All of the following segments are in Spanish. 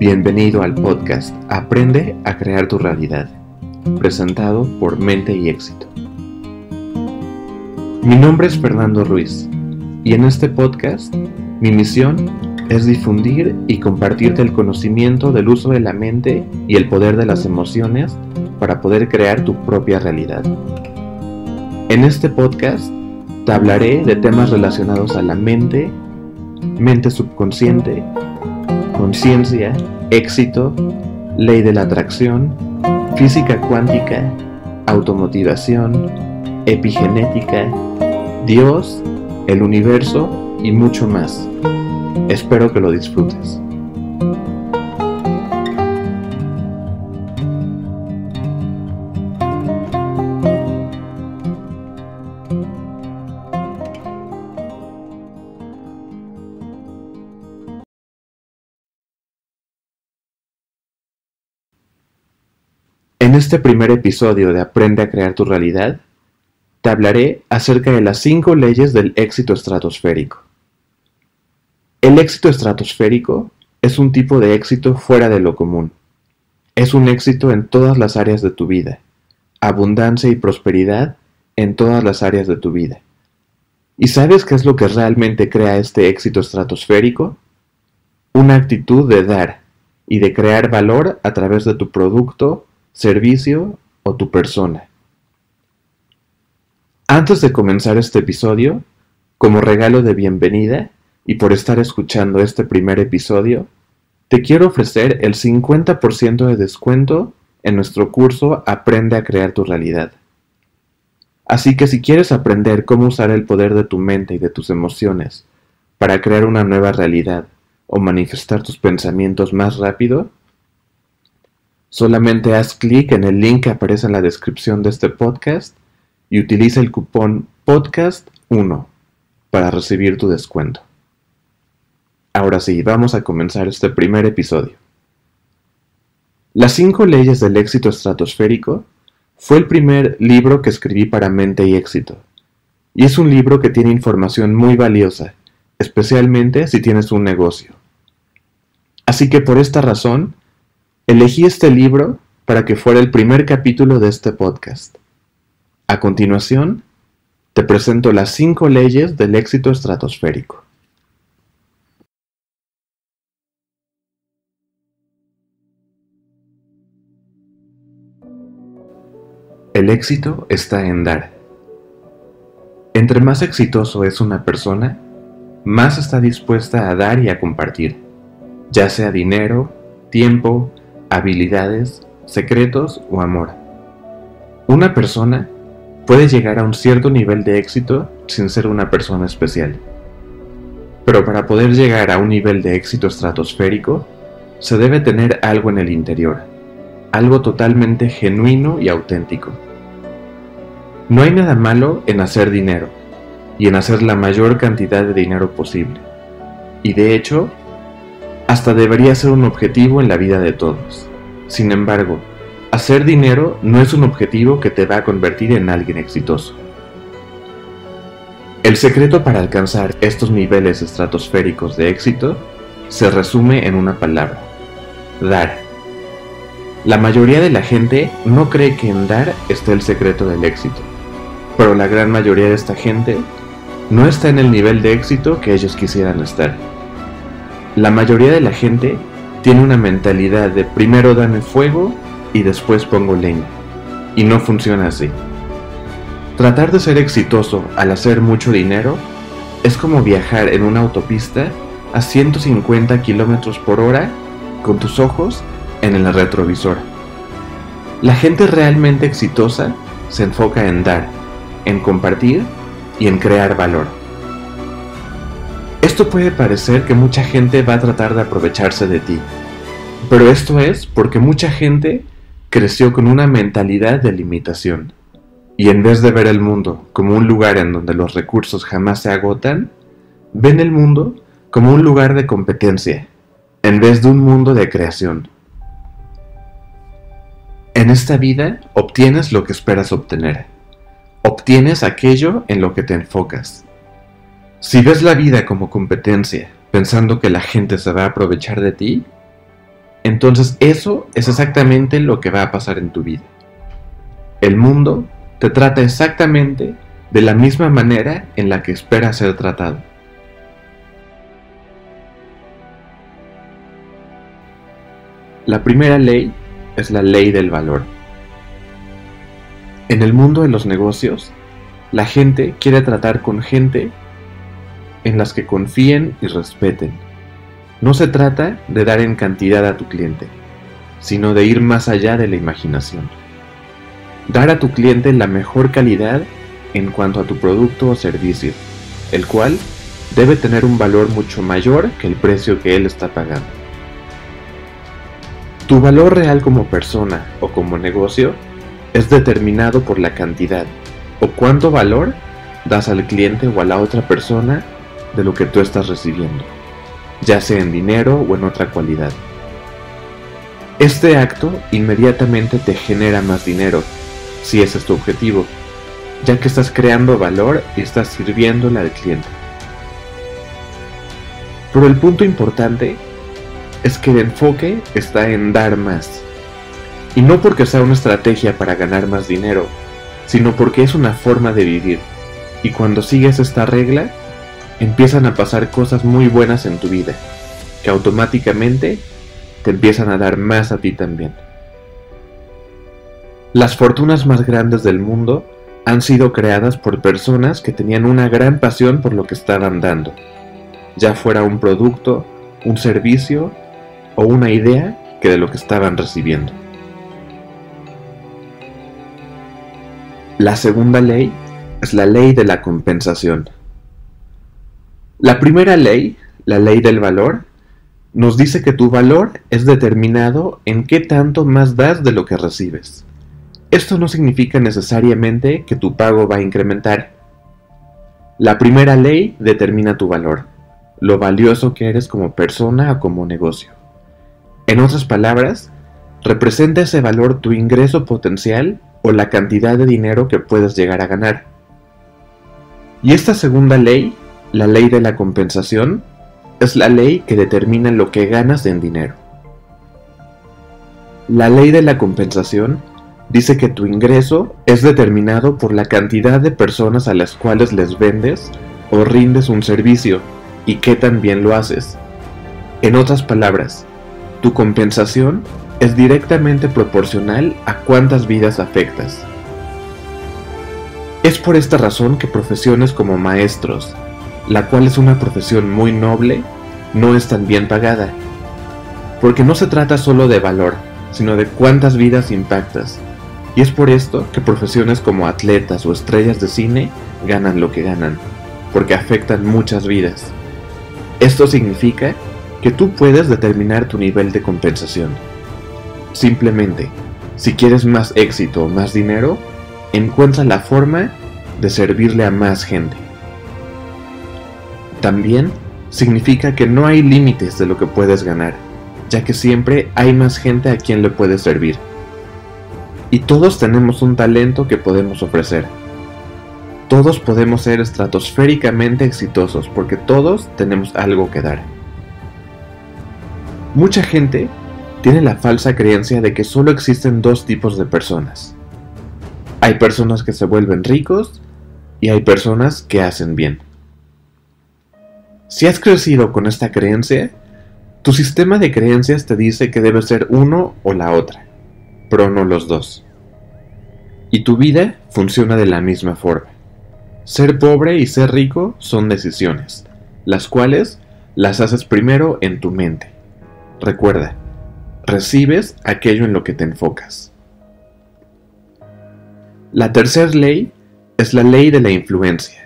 Bienvenido al podcast Aprende a crear tu realidad, presentado por Mente y Éxito. Mi nombre es Fernando Ruiz y en este podcast mi misión es difundir y compartirte el conocimiento del uso de la mente y el poder de las emociones para poder crear tu propia realidad. En este podcast te hablaré de temas relacionados a la mente, mente subconsciente, conciencia, éxito, ley de la atracción, física cuántica, automotivación, epigenética, Dios, el universo y mucho más. Espero que lo disfrutes. En este primer episodio de Aprende a crear tu realidad, te hablaré acerca de las cinco leyes del éxito estratosférico. El éxito estratosférico es un tipo de éxito fuera de lo común. Es un éxito en todas las áreas de tu vida, abundancia y prosperidad en todas las áreas de tu vida. ¿Y sabes qué es lo que realmente crea este éxito estratosférico? Una actitud de dar y de crear valor a través de tu producto, servicio o tu persona. Antes de comenzar este episodio, como regalo de bienvenida y por estar escuchando este primer episodio, te quiero ofrecer el 50% de descuento en nuestro curso Aprende a crear tu realidad. Así que si quieres aprender cómo usar el poder de tu mente y de tus emociones para crear una nueva realidad o manifestar tus pensamientos más rápido, Solamente haz clic en el link que aparece en la descripción de este podcast y utiliza el cupón podcast1 para recibir tu descuento. Ahora sí, vamos a comenzar este primer episodio. Las cinco leyes del éxito estratosférico fue el primer libro que escribí para Mente y Éxito, y es un libro que tiene información muy valiosa, especialmente si tienes un negocio. Así que por esta razón, Elegí este libro para que fuera el primer capítulo de este podcast. A continuación, te presento las cinco leyes del éxito estratosférico. El éxito está en dar. Entre más exitoso es una persona, más está dispuesta a dar y a compartir, ya sea dinero, tiempo, habilidades, secretos o amor. Una persona puede llegar a un cierto nivel de éxito sin ser una persona especial. Pero para poder llegar a un nivel de éxito estratosférico, se debe tener algo en el interior, algo totalmente genuino y auténtico. No hay nada malo en hacer dinero y en hacer la mayor cantidad de dinero posible. Y de hecho, hasta debería ser un objetivo en la vida de todos. Sin embargo, hacer dinero no es un objetivo que te va a convertir en alguien exitoso. El secreto para alcanzar estos niveles estratosféricos de éxito se resume en una palabra, dar. La mayoría de la gente no cree que en dar esté el secreto del éxito, pero la gran mayoría de esta gente no está en el nivel de éxito que ellos quisieran estar. La mayoría de la gente tiene una mentalidad de primero dame fuego y después pongo leña. Y no funciona así. Tratar de ser exitoso al hacer mucho dinero es como viajar en una autopista a 150 km por hora con tus ojos en el retrovisor. La gente realmente exitosa se enfoca en dar, en compartir y en crear valor. Esto puede parecer que mucha gente va a tratar de aprovecharse de ti, pero esto es porque mucha gente creció con una mentalidad de limitación. Y en vez de ver el mundo como un lugar en donde los recursos jamás se agotan, ven el mundo como un lugar de competencia, en vez de un mundo de creación. En esta vida obtienes lo que esperas obtener. Obtienes aquello en lo que te enfocas. Si ves la vida como competencia, pensando que la gente se va a aprovechar de ti, entonces eso es exactamente lo que va a pasar en tu vida. El mundo te trata exactamente de la misma manera en la que espera ser tratado. La primera ley es la ley del valor. En el mundo de los negocios, la gente quiere tratar con gente en las que confíen y respeten. No se trata de dar en cantidad a tu cliente, sino de ir más allá de la imaginación. Dar a tu cliente la mejor calidad en cuanto a tu producto o servicio, el cual debe tener un valor mucho mayor que el precio que él está pagando. Tu valor real como persona o como negocio es determinado por la cantidad o cuánto valor das al cliente o a la otra persona de lo que tú estás recibiendo, ya sea en dinero o en otra cualidad. Este acto inmediatamente te genera más dinero, si ese es tu objetivo, ya que estás creando valor y estás sirviéndole al cliente. Pero el punto importante es que el enfoque está en dar más. Y no porque sea una estrategia para ganar más dinero, sino porque es una forma de vivir. Y cuando sigues esta regla, empiezan a pasar cosas muy buenas en tu vida, que automáticamente te empiezan a dar más a ti también. Las fortunas más grandes del mundo han sido creadas por personas que tenían una gran pasión por lo que estaban dando, ya fuera un producto, un servicio o una idea que de lo que estaban recibiendo. La segunda ley es la ley de la compensación. La primera ley, la ley del valor, nos dice que tu valor es determinado en qué tanto más das de lo que recibes. Esto no significa necesariamente que tu pago va a incrementar. La primera ley determina tu valor, lo valioso que eres como persona o como negocio. En otras palabras, representa ese valor tu ingreso potencial o la cantidad de dinero que puedes llegar a ganar. Y esta segunda ley la ley de la compensación es la ley que determina lo que ganas en dinero. La ley de la compensación dice que tu ingreso es determinado por la cantidad de personas a las cuales les vendes o rindes un servicio y qué tan bien lo haces. En otras palabras, tu compensación es directamente proporcional a cuántas vidas afectas. Es por esta razón que profesiones como maestros, la cual es una profesión muy noble, no es tan bien pagada. Porque no se trata solo de valor, sino de cuántas vidas impactas. Y es por esto que profesiones como atletas o estrellas de cine ganan lo que ganan, porque afectan muchas vidas. Esto significa que tú puedes determinar tu nivel de compensación. Simplemente, si quieres más éxito o más dinero, encuentra la forma de servirle a más gente. También significa que no hay límites de lo que puedes ganar, ya que siempre hay más gente a quien le puedes servir. Y todos tenemos un talento que podemos ofrecer. Todos podemos ser estratosféricamente exitosos porque todos tenemos algo que dar. Mucha gente tiene la falsa creencia de que solo existen dos tipos de personas. Hay personas que se vuelven ricos y hay personas que hacen bien. Si has crecido con esta creencia, tu sistema de creencias te dice que debe ser uno o la otra, pero no los dos. Y tu vida funciona de la misma forma. Ser pobre y ser rico son decisiones, las cuales las haces primero en tu mente. Recuerda, recibes aquello en lo que te enfocas. La tercera ley es la ley de la influencia.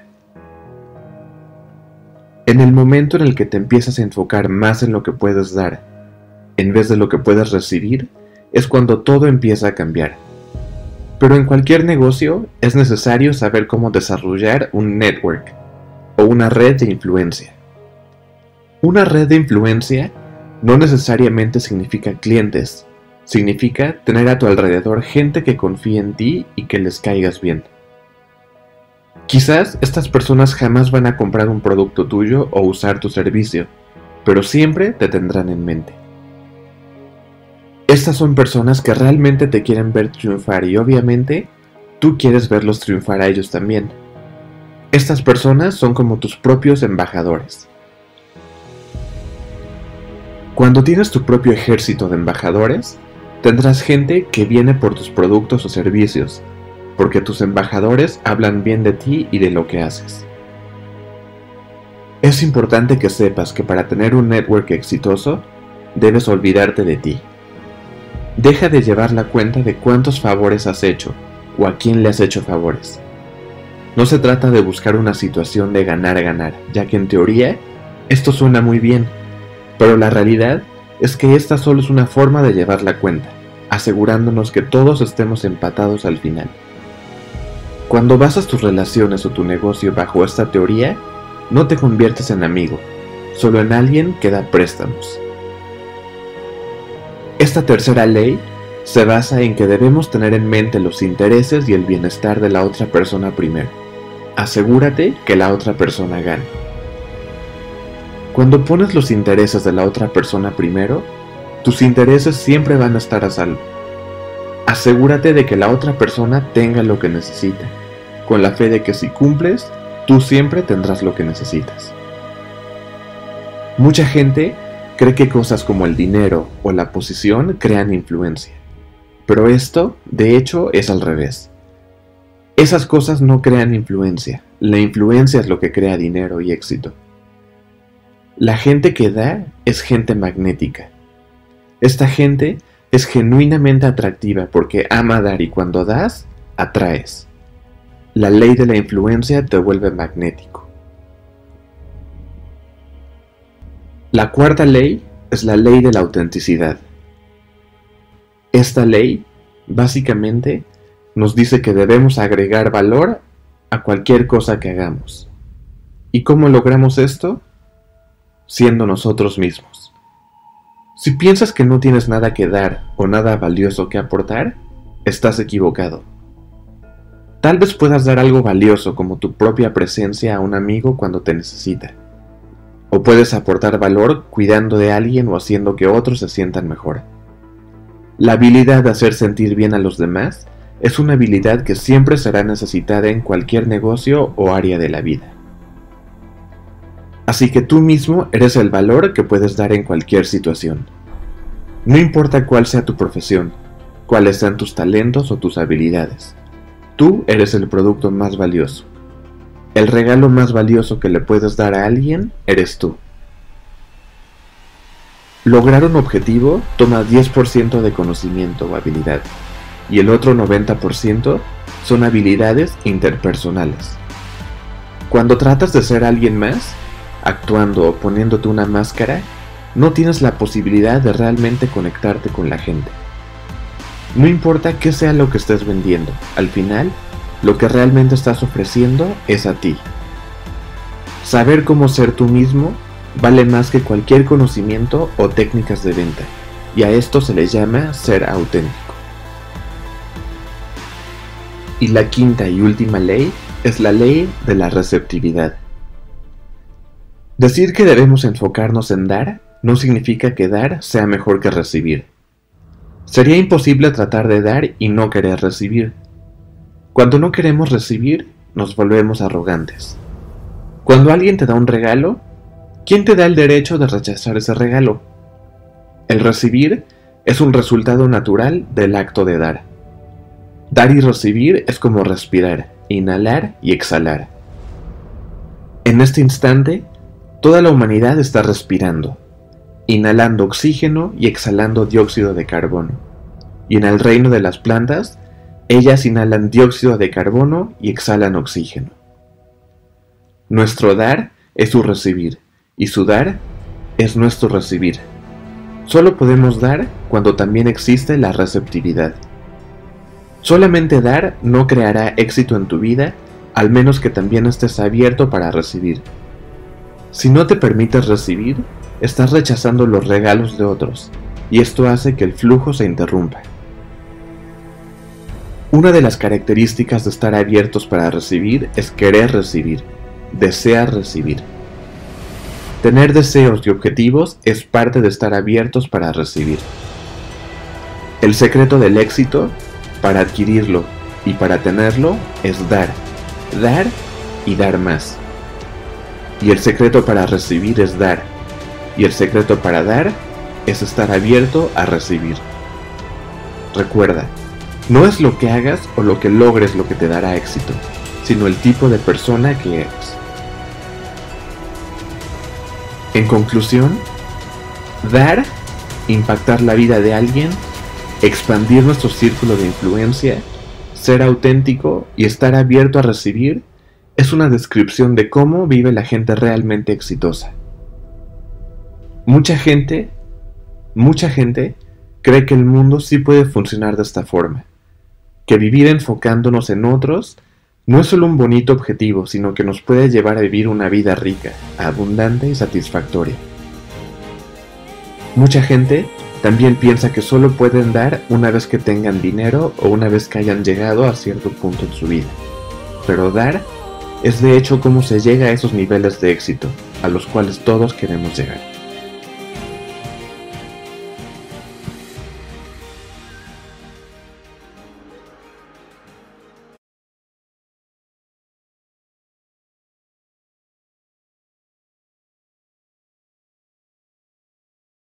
En el momento en el que te empiezas a enfocar más en lo que puedes dar, en vez de lo que puedes recibir, es cuando todo empieza a cambiar. Pero en cualquier negocio es necesario saber cómo desarrollar un network o una red de influencia. Una red de influencia no necesariamente significa clientes, significa tener a tu alrededor gente que confíe en ti y que les caigas bien. Quizás estas personas jamás van a comprar un producto tuyo o usar tu servicio, pero siempre te tendrán en mente. Estas son personas que realmente te quieren ver triunfar y obviamente tú quieres verlos triunfar a ellos también. Estas personas son como tus propios embajadores. Cuando tienes tu propio ejército de embajadores, tendrás gente que viene por tus productos o servicios, porque tus embajadores hablan bien de ti y de lo que haces. Es importante que sepas que para tener un network exitoso, debes olvidarte de ti. Deja de llevar la cuenta de cuántos favores has hecho o a quién le has hecho favores. No se trata de buscar una situación de ganar-ganar, ya que en teoría esto suena muy bien, pero la realidad es que esta solo es una forma de llevar la cuenta, asegurándonos que todos estemos empatados al final. Cuando basas tus relaciones o tu negocio bajo esta teoría, no te conviertes en amigo, solo en alguien que da préstamos. Esta tercera ley se basa en que debemos tener en mente los intereses y el bienestar de la otra persona primero. Asegúrate que la otra persona gane. Cuando pones los intereses de la otra persona primero, tus intereses siempre van a estar a salvo. Asegúrate de que la otra persona tenga lo que necesita, con la fe de que si cumples, tú siempre tendrás lo que necesitas. Mucha gente cree que cosas como el dinero o la posición crean influencia. Pero esto, de hecho, es al revés. Esas cosas no crean influencia. La influencia es lo que crea dinero y éxito. La gente que da es gente magnética. Esta gente es genuinamente atractiva porque ama dar y cuando das, atraes. La ley de la influencia te vuelve magnético. La cuarta ley es la ley de la autenticidad. Esta ley, básicamente, nos dice que debemos agregar valor a cualquier cosa que hagamos. ¿Y cómo logramos esto? Siendo nosotros mismos. Si piensas que no tienes nada que dar o nada valioso que aportar, estás equivocado. Tal vez puedas dar algo valioso como tu propia presencia a un amigo cuando te necesita o puedes aportar valor cuidando de alguien o haciendo que otros se sientan mejor. La habilidad de hacer sentir bien a los demás es una habilidad que siempre será necesitada en cualquier negocio o área de la vida. Así que tú mismo eres el valor que puedes dar en cualquier situación. No importa cuál sea tu profesión, cuáles sean tus talentos o tus habilidades, tú eres el producto más valioso. El regalo más valioso que le puedes dar a alguien eres tú. Lograr un objetivo toma 10% de conocimiento o habilidad, y el otro 90% son habilidades interpersonales. Cuando tratas de ser alguien más, actuando o poniéndote una máscara, no tienes la posibilidad de realmente conectarte con la gente. No importa qué sea lo que estés vendiendo, al final lo que realmente estás ofreciendo es a ti. Saber cómo ser tú mismo vale más que cualquier conocimiento o técnicas de venta, y a esto se le llama ser auténtico. Y la quinta y última ley es la ley de la receptividad. Decir que debemos enfocarnos en dar no significa que dar sea mejor que recibir. Sería imposible tratar de dar y no querer recibir. Cuando no queremos recibir, nos volvemos arrogantes. Cuando alguien te da un regalo, ¿quién te da el derecho de rechazar ese regalo? El recibir es un resultado natural del acto de dar. Dar y recibir es como respirar, inhalar y exhalar. En este instante, toda la humanidad está respirando, inhalando oxígeno y exhalando dióxido de carbono. Y en el reino de las plantas, ellas inhalan dióxido de carbono y exhalan oxígeno. Nuestro dar es su recibir, y su dar es nuestro recibir. Solo podemos dar cuando también existe la receptividad. Solamente dar no creará éxito en tu vida, al menos que también estés abierto para recibir. Si no te permites recibir, estás rechazando los regalos de otros, y esto hace que el flujo se interrumpa. Una de las características de estar abiertos para recibir es querer recibir, desear recibir. Tener deseos y objetivos es parte de estar abiertos para recibir. El secreto del éxito para adquirirlo y para tenerlo es dar, dar y dar más. Y el secreto para recibir es dar. Y el secreto para dar es estar abierto a recibir. Recuerda, no es lo que hagas o lo que logres lo que te dará éxito, sino el tipo de persona que eres. En conclusión, dar, impactar la vida de alguien, expandir nuestro círculo de influencia, ser auténtico y estar abierto a recibir es una descripción de cómo vive la gente realmente exitosa. Mucha gente, mucha gente cree que el mundo sí puede funcionar de esta forma, que vivir enfocándonos en otros no es solo un bonito objetivo, sino que nos puede llevar a vivir una vida rica, abundante y satisfactoria. Mucha gente también piensa que solo pueden dar una vez que tengan dinero o una vez que hayan llegado a cierto punto en su vida. Pero dar es de hecho cómo se llega a esos niveles de éxito, a los cuales todos queremos llegar.